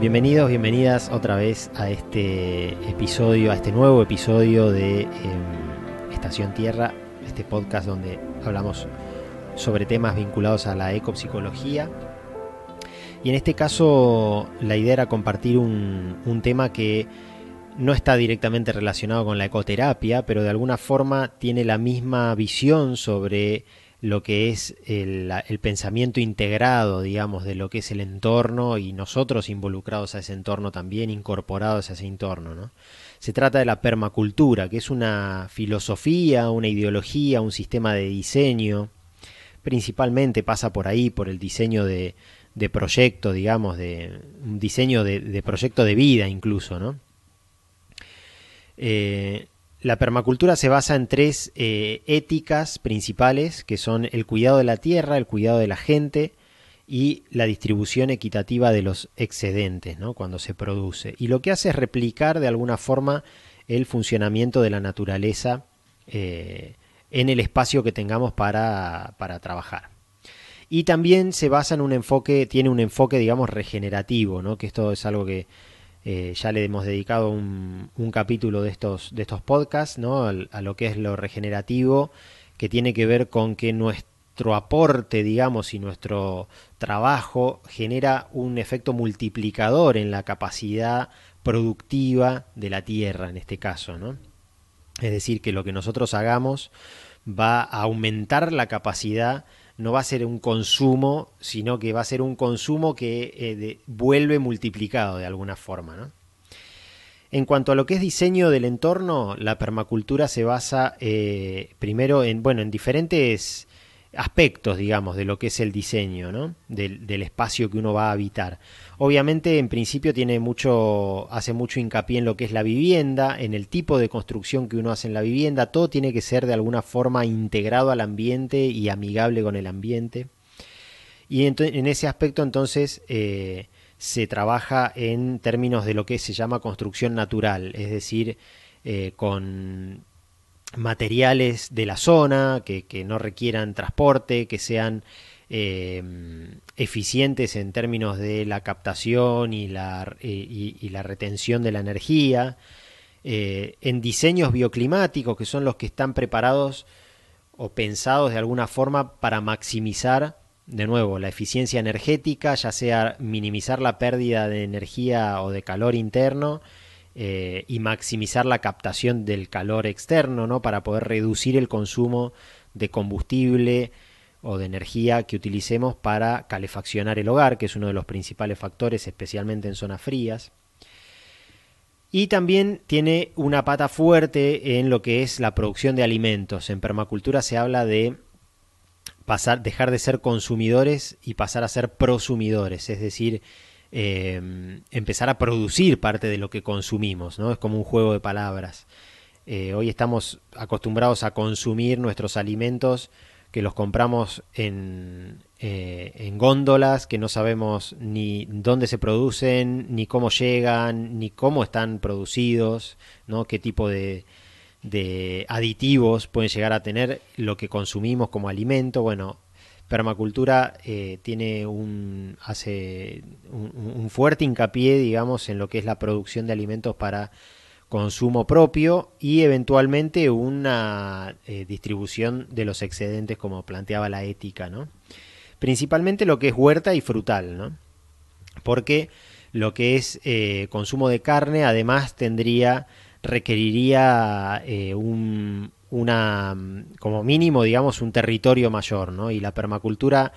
Bienvenidos, bienvenidas otra vez a este episodio, a este nuevo episodio de em, Estación Tierra, este podcast donde hablamos sobre temas vinculados a la ecopsicología. Y en este caso la idea era compartir un tema que no está directamente relacionado con la ecoterapia, pero de alguna forma tiene la misma visión sobre lo que es el, pensamiento integrado, digamos, de lo que es el entorno y nosotros involucrados a ese entorno también, incorporados a ese entorno. ¿no? Se trata de la permacultura, que es una filosofía, una ideología, un sistema de diseño, principalmente pasa por ahí, por el diseño de, de proyecto, digamos, de un diseño de, de proyecto de vida incluso, ¿no? Eh, la permacultura se basa en tres eh, éticas principales, que son el cuidado de la tierra, el cuidado de la gente y la distribución equitativa de los excedentes, cuando se produce. Y lo que hace es replicar de alguna forma el funcionamiento de la naturaleza eh, en el espacio que tengamos para, para trabajar. Y también se basa en un enfoque, tiene un enfoque, digamos, regenerativo, ¿no? que esto es algo que eh, ya le hemos dedicado un, capítulo de estos, de estos podcasts, ¿no? a, lo que es lo regenerativo, que tiene que ver con que nuestro aporte, digamos, y nuestro trabajo genera un efecto multiplicador en la capacidad productiva de la Tierra, en este caso, ¿no? Es decir, que lo que nosotros hagamos va a aumentar la capacidad no va a ser un consumo, sino que va a ser un consumo que eh, vuelve multiplicado de alguna forma. En cuanto a lo que es diseño del entorno, la permacultura se basa eh, primero en, bueno, en diferentes aspectos, digamos, de lo que es el diseño, ¿no? del, espacio que uno va a habitar. Obviamente, en principio, tiene mucho, hace mucho hincapié en lo que es la vivienda, en el tipo de construcción que uno hace en la vivienda. Todo tiene que ser de alguna forma integrado al ambiente y amigable con el ambiente. Y en, ese aspecto, entonces, eh, se trabaja en términos de lo que se llama construcción natural, es decir, eh, con materiales de la zona, que, no requieran transporte, que sean eh, eficientes en términos de la captación y la, y, la retención de la energía, eh, en diseños bioclimáticos que son los que están preparados o pensados de alguna forma para maximizar de nuevo la eficiencia energética, ya sea minimizar la pérdida de energía o de calor interno, eh, y maximizar la captación del calor externo, ¿no? Para poder reducir el consumo de combustible o de energía que utilicemos para calefaccionar el hogar, que es uno de los principales factores, especialmente en zonas frías. Y también tiene una pata fuerte en lo que es la producción de alimentos. En permacultura se habla de pasar, dejar de ser consumidores y pasar a ser prosumidores, es decir, eh, empezar a producir parte de lo que consumimos, ¿no? Es como un juego de palabras. Eh, hoy estamos acostumbrados a consumir nuestros alimentos que los compramos en, eh, en góndolas, que no sabemos ni dónde se producen, ni cómo llegan, ni cómo están producidos, ¿no? qué tipo de, de aditivos pueden llegar a tener lo que consumimos como alimento. Bueno, permacultura eh, tiene un hace un, fuerte hincapié digamos en lo que es la producción de alimentos para consumo propio y eventualmente una eh, distribución de los excedentes como planteaba la ética no principalmente lo que es huerta y frutal no porque lo que es eh, consumo de carne además tendría requeriría un, una, como mínimo, digamos, un territorio mayor, ¿no? Y la permacultura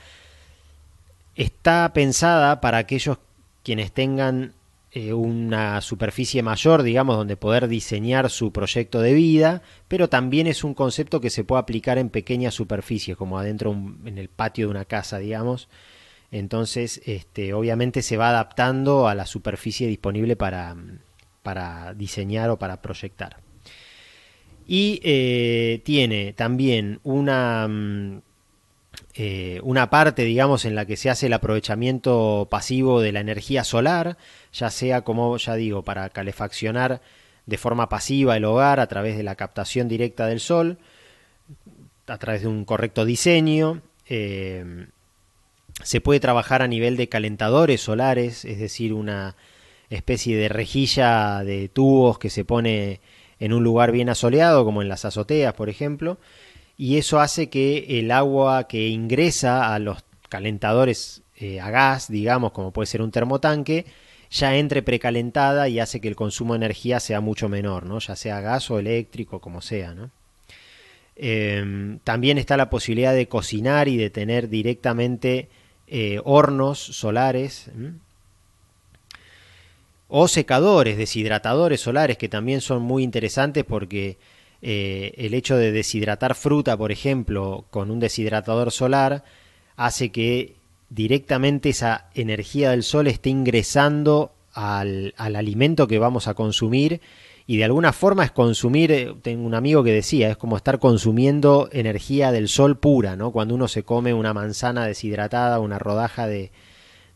está pensada para aquellos quienes tengan eh, una superficie mayor, digamos, donde poder diseñar su proyecto de vida, pero también es un concepto que se puede aplicar en pequeñas superficies, como adentro en el patio de una casa, digamos. Entonces, este, obviamente se va adaptando a la superficie disponible para, para diseñar o para proyectar. Y eh, tiene también una, mm, eh, una parte, digamos, en la que se hace el aprovechamiento pasivo de la energía solar, ya sea, como ya digo, para calefaccionar de forma pasiva el hogar a través de la captación directa del sol, a través de un correcto diseño. Eh, Se puede trabajar a nivel de calentadores solares, es decir, una especie de rejilla de tubos que se pone en un lugar bien asoleado, como en las azoteas, por ejemplo, y eso hace que el agua que ingresa a los calentadores eh, a gas, digamos, como puede ser un termotanque, ya entre precalentada y hace que el consumo de energía sea mucho menor, ¿no? ya sea gas o eléctrico, como sea. ¿no? Em, también está la posibilidad de cocinar y de tener directamente eh, hornos solares o secadores, deshidratadores solares, que también son muy interesantes porque eh, el hecho de deshidratar fruta, por ejemplo, con un deshidratador solar, hace que directamente esa energía del sol esté ingresando al, al alimento que vamos a consumir y de alguna forma es consumir, eh, tengo un amigo que decía, es como estar consumiendo energía del sol pura, ¿no? Cuando uno se come una manzana deshidratada, una rodaja de,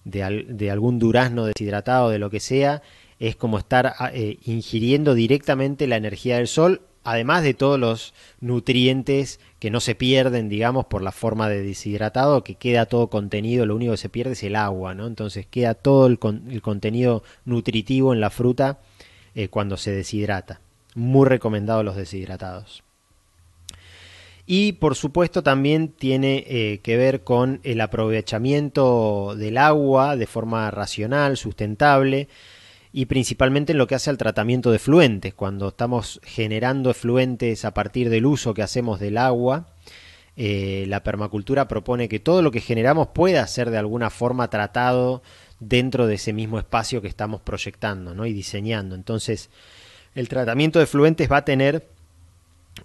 de, algún durazno deshidratado, de lo que sea, es como estar ah, eh, ingiriendo directamente la energía del sol, además de todos los nutrientes que no se pierden, digamos, por la forma de deshidratado, que queda todo contenido, lo único que se pierde es el agua, ¿no? Entonces queda todo el, el contenido nutritivo en la fruta eh, cuando se deshidrata. Muy recomendado los deshidratados. Y por supuesto también tiene eh, que ver con el aprovechamiento del agua de forma racional, sustentable y principalmente en lo que hace al tratamiento de efluentes. Cuando estamos generando efluentes a partir del uso que hacemos del agua, eh, la permacultura propone que todo lo que generamos pueda ser de alguna forma tratado dentro de ese mismo espacio que estamos proyectando ¿no? y diseñando. Entonces, el tratamiento de fluentes va a tener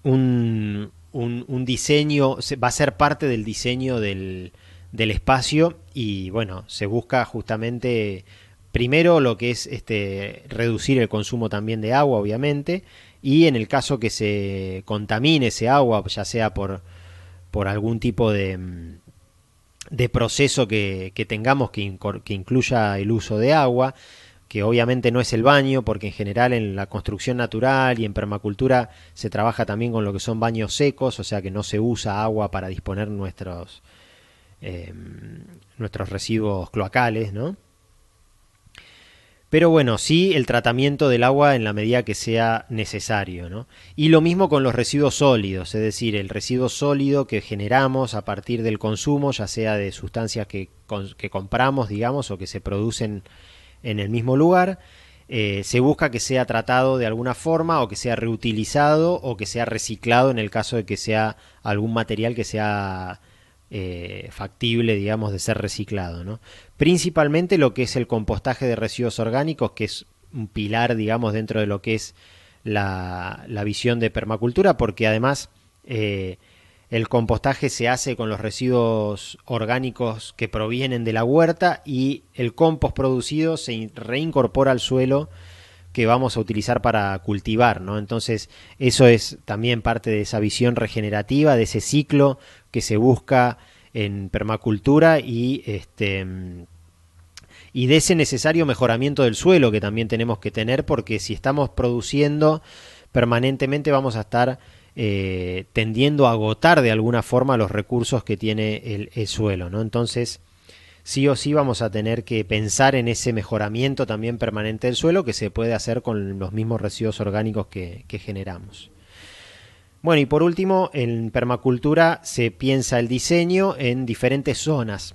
un, un, diseño, va a ser parte del diseño del, del, espacio y bueno, se busca justamente primero lo que es este reducir el consumo también de agua, obviamente, y en el caso que se contamine ese agua, ya sea por, por algún tipo de, de proceso que, tengamos que, que, incluya el uso de agua, que obviamente no es el baño, porque en general en la construcción natural y en permacultura se trabaja también con lo que son baños secos, o sea que no se usa agua para disponer nuestros, eh, nuestros residuos cloacales, ¿no? Pero bueno, sí el tratamiento del agua en la medida que sea necesario. ¿no? Y lo mismo con los residuos sólidos, es decir, el residuo sólido que generamos a partir del consumo, ya sea de sustancias que, que compramos, digamos, o que se producen en el mismo lugar, eh, se busca que sea tratado de alguna forma o que sea reutilizado o que sea reciclado en el caso de que sea algún material que sea eh, factible, digamos, de ser reciclado. ¿no? Principalmente lo que es el compostaje de residuos orgánicos, que es un pilar, digamos, dentro de lo que es la, visión de permacultura, porque además eh, el compostaje se hace con los residuos orgánicos que provienen de la huerta y el compost producido se reincorpora al suelo que vamos a utilizar para cultivar, ¿no? Entonces, eso es también parte de esa visión regenerativa, de ese ciclo que se busca en permacultura y este y de ese necesario mejoramiento del suelo que también tenemos que tener porque si estamos produciendo permanentemente vamos a estar eh, tendiendo a agotar de alguna forma los recursos que tiene el, el suelo, ¿no? Entonces, sí o sí vamos a tener que pensar en ese mejoramiento también permanente del suelo que se puede hacer con los mismos residuos orgánicos que, generamos. Bueno, y por último, en permacultura se piensa el diseño en diferentes zonas.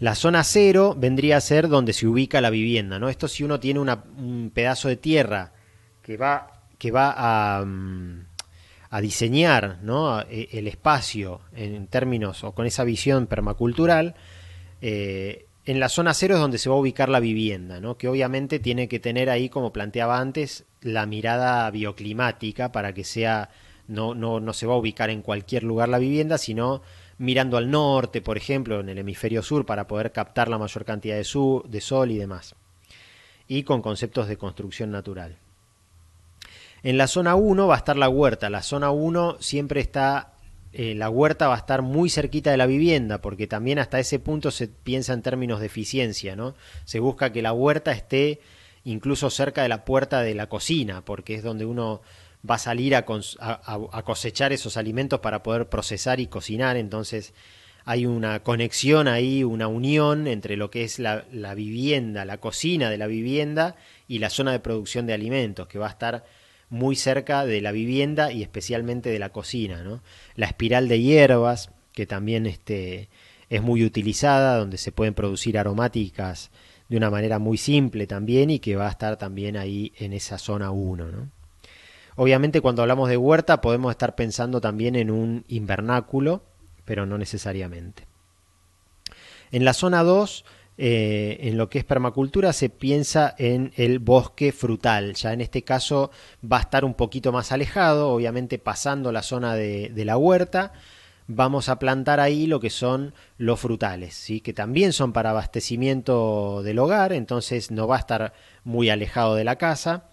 La zona cero vendría a ser donde se ubica la vivienda, ¿no? Esto si uno tiene un pedazo de tierra que va, que va a, mm, diseñar ¿no? E, el espacio en términos o con esa visión permacultural, eh, en la zona cero es donde se va a ubicar la vivienda, ¿no? que obviamente tiene que tener ahí, como planteaba antes, la mirada bioclimática para que sea, no, no, no se va a ubicar en cualquier lugar la vivienda, sino mirando al norte, por ejemplo, en el hemisferio sur, para poder captar la mayor cantidad de, de sol y demás. Y con conceptos de construcción natural. En la zona 1 va a estar la huerta. La zona 1 siempre está, eh, la huerta va a estar muy cerquita de la vivienda, porque también hasta ese punto se piensa en términos de eficiencia, ¿no? Se busca que la huerta esté incluso cerca de la puerta de la cocina, porque es donde uno va a salir a, cosechar esos alimentos para poder procesar y cocinar. Entonces hay una conexión ahí, una unión entre lo que es la, la, vivienda, la cocina de la vivienda y la zona de producción de alimentos, que va a estar muy cerca de la vivienda y especialmente de la cocina. ¿no? La espiral de hierbas, que también este, es muy utilizada, donde se pueden producir aromáticas de una manera muy simple también y que va a estar también ahí en esa zona 1. ¿no? Obviamente cuando hablamos de huerta podemos estar pensando también en un invernáculo, pero no necesariamente. En la zona 2, eh, en lo que es permacultura, se piensa en el bosque frutal. Ya en este caso va a estar un poquito más alejado, obviamente pasando la zona de, la huerta. Vamos a plantar ahí lo que son los frutales, ¿sí? que también son para abastecimiento del hogar, entonces no va a estar muy alejado de la casa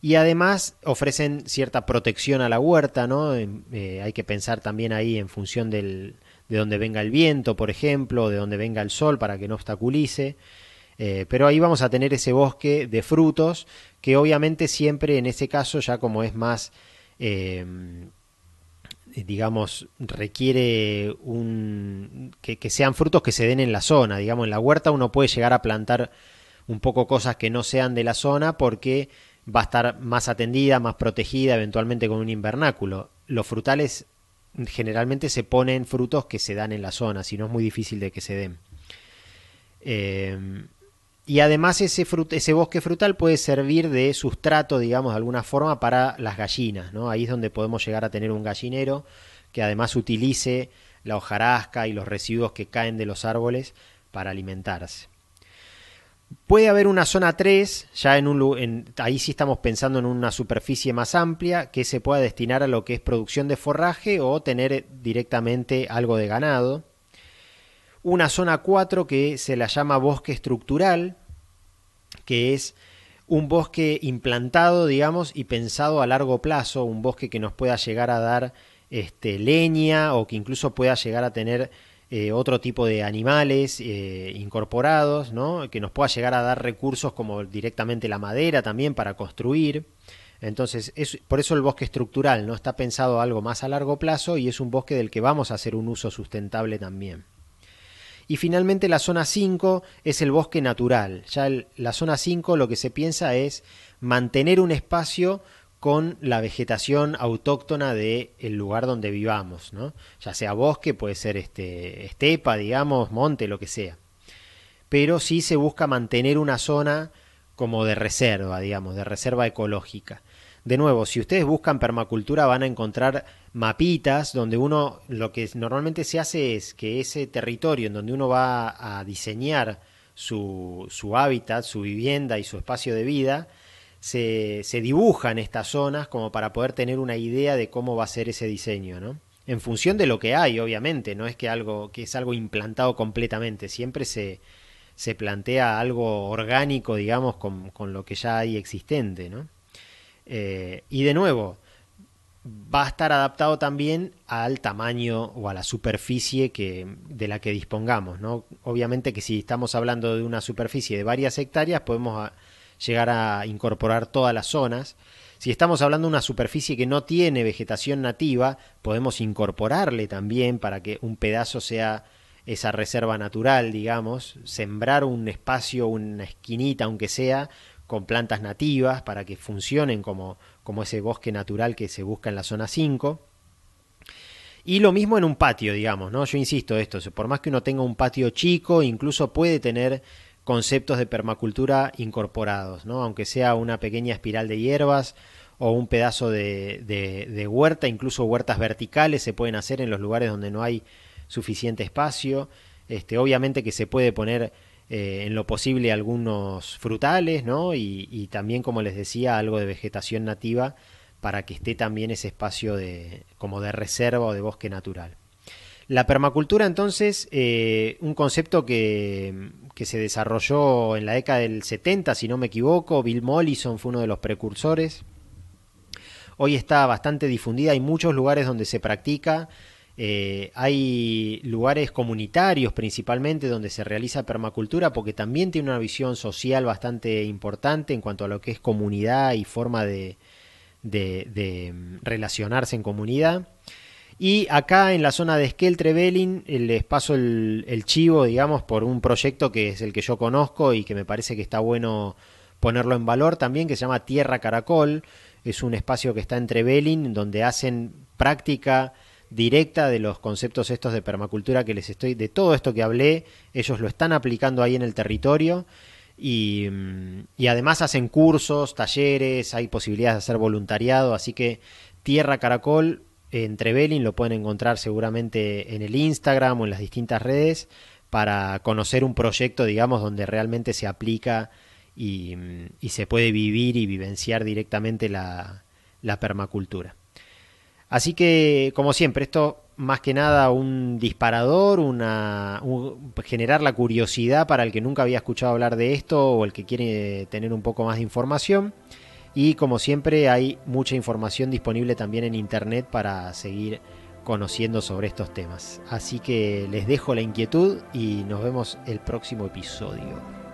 y además ofrecen cierta protección a la huerta, ¿no? Eh, hay que pensar también ahí en función del, de donde venga el viento, por ejemplo, de donde venga el sol para que no obstaculice. Eh, pero ahí vamos a tener ese bosque de frutos que obviamente siempre en ese caso ya como es más em, digamos requiere un que, que, sean frutos que se den en la zona digamos en la huerta uno puede llegar a plantar un poco cosas que no sean de la zona porque va a estar más atendida, más protegida, eventualmente con un invernáculo. Los frutales generalmente se ponen frutos que se dan en la zona, si no es muy difícil de que se den. Eh, y además ese, ese bosque frutal puede servir de sustrato, digamos, de alguna forma para las gallinas. ¿no? Ahí es donde podemos llegar a tener un gallinero que además utilice la hojarasca y los residuos que caen de los árboles para alimentarse. Puede haber una zona 3, ya en un ahí sí estamos pensando en una superficie más amplia que se pueda destinar a lo que es producción de forraje o tener directamente algo de ganado. Una zona 4 que se la llama bosque estructural, que es un bosque implantado, digamos, y pensado a largo plazo, un bosque que nos pueda llegar a dar este, leña o que incluso pueda llegar a tener eh, otro tipo de animales eh, incorporados, ¿no? que nos pueda llegar a dar recursos como directamente la madera también para construir. Entonces, es, por eso el bosque estructural no está pensado algo más a largo plazo y es un bosque del que vamos a hacer un uso sustentable también. Y finalmente la zona 5 es el bosque natural. Ya la zona 5 lo que se piensa es mantener un espacio con la vegetación autóctona del el lugar donde vivamos, ¿no? ya sea bosque, puede ser este, estepa, digamos, monte, lo que sea. Pero sí se busca mantener una zona como de reserva, digamos, de reserva ecológica. De nuevo, si ustedes buscan permacultura van a encontrar mapitas donde uno, lo que normalmente se hace es que ese territorio en donde uno va a diseñar su, su hábitat, su vivienda y su espacio de vida, se, se dibujan estas zonas como para poder tener una idea de cómo va a ser ese diseño, ¿no? En función de lo que hay, obviamente, no es que algo que es algo implantado completamente, siempre se, se plantea algo orgánico, digamos, con, con, lo que ya hay existente, ¿no? Eh, y de nuevo, va a estar adaptado también al tamaño o a la superficie que, de la que dispongamos, ¿no? Obviamente que si estamos hablando de una superficie de varias hectáreas, podemos llegar a incorporar todas las zonas. Si estamos hablando de una superficie que no tiene vegetación nativa, podemos incorporarle también para que un pedazo sea esa reserva natural, digamos, sembrar un espacio, una esquinita, aunque sea, con plantas nativas para que funcionen como, como ese bosque natural que se busca en la zona 5. Y lo mismo en un patio, digamos, ¿no? Yo insisto esto, por más que uno tenga un patio chico, incluso puede tener conceptos de permacultura incorporados, ¿no? aunque sea una pequeña espiral de hierbas o un pedazo de, de, huerta, incluso huertas verticales se pueden hacer en los lugares donde no hay suficiente espacio. Este, obviamente que se puede poner eh, en lo posible algunos frutales, ¿no? Y, y, también, como les decía, algo de vegetación nativa para que esté también ese espacio de, como de reserva o de bosque natural. La permacultura, entonces, eh, un concepto que, que, se desarrolló en la década del 70, si no me equivoco, Bill Mollison fue uno de los precursores. Hoy está bastante difundida, hay muchos lugares donde se practica, eh, hay lugares comunitarios principalmente donde se realiza permacultura porque también tiene una visión social bastante importante en cuanto a lo que es comunidad y forma de, de, de relacionarse en comunidad. Y acá en la zona de Skeltrevelin les paso el, el, chivo, digamos, por un proyecto que es el que yo conozco y que me parece que está bueno ponerlo en valor. También, que se llama Tierra Caracol. Es un espacio que está entre Velin, donde hacen práctica directa de los conceptos estos de permacultura que les estoy, de todo esto que hablé, ellos lo están aplicando ahí en el territorio y, y además hacen cursos, talleres, hay posibilidades de hacer voluntariado, así que Tierra Caracol entre Belin lo pueden encontrar seguramente en el Instagram o en las distintas redes para conocer un proyecto, digamos, donde realmente se aplica y, y se puede vivir y vivenciar directamente la, la permacultura. Así que, como siempre, esto más que nada un disparador, una, generar la curiosidad para el que nunca había escuchado hablar de esto o el que quiere tener un poco más de información. Y como siempre hay mucha información disponible también en internet para seguir conociendo sobre estos temas. Así que les dejo la inquietud y nos vemos el próximo episodio.